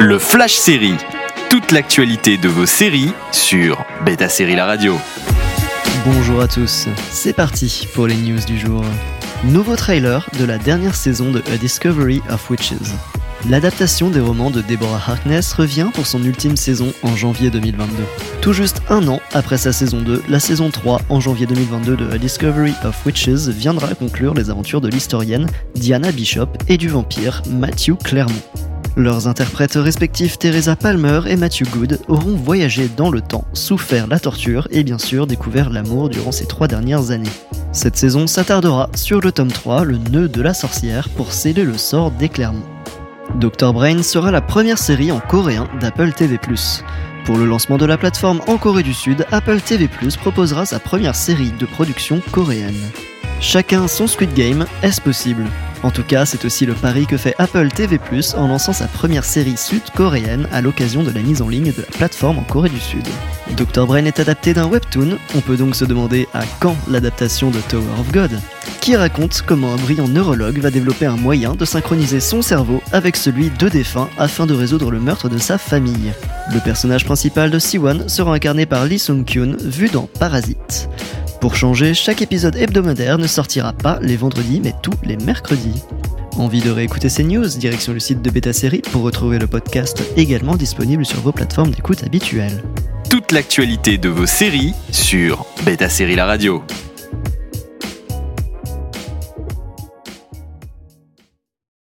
Le Flash Série. Toute l'actualité de vos séries sur Beta Série La Radio. Bonjour à tous, c'est parti pour les news du jour. Nouveau trailer de la dernière saison de A Discovery of Witches. L'adaptation des romans de Deborah Harkness revient pour son ultime saison en janvier 2022. Tout juste un an après sa saison 2, la saison 3 en janvier 2022 de A Discovery of Witches viendra conclure les aventures de l'historienne Diana Bishop et du vampire Matthew Clermont. Leurs interprètes respectifs Teresa Palmer et Matthew Good auront voyagé dans le temps, souffert la torture et bien sûr découvert l'amour durant ces trois dernières années. Cette saison s'attardera sur le tome 3, le nœud de la sorcière, pour sceller le sort des Clermont. Dr Brain sera la première série en coréen d'Apple TV+. Pour le lancement de la plateforme en Corée du Sud, Apple TV+, proposera sa première série de production coréenne. Chacun son Squid Game, est-ce possible? En tout cas, c'est aussi le pari que fait Apple TV+, en lançant sa première série sud-coréenne à l'occasion de la mise en ligne de la plateforme en Corée du Sud. Dr Brain est adapté d'un webtoon, on peut donc se demander à quand l'adaptation de Tower of God qui raconte comment un brillant neurologue va développer un moyen de synchroniser son cerveau avec celui de défunt afin de résoudre le meurtre de sa famille. Le personnage principal de Siwon sera incarné par Lee Sung-kyun, vu dans Parasite. Pour changer, chaque épisode hebdomadaire ne sortira pas les vendredis mais tous les mercredis. Envie de réécouter ces news Direction le site de Beta Série pour retrouver le podcast également disponible sur vos plateformes d'écoute habituelles. Toute l'actualité de vos séries sur Beta Série La Radio.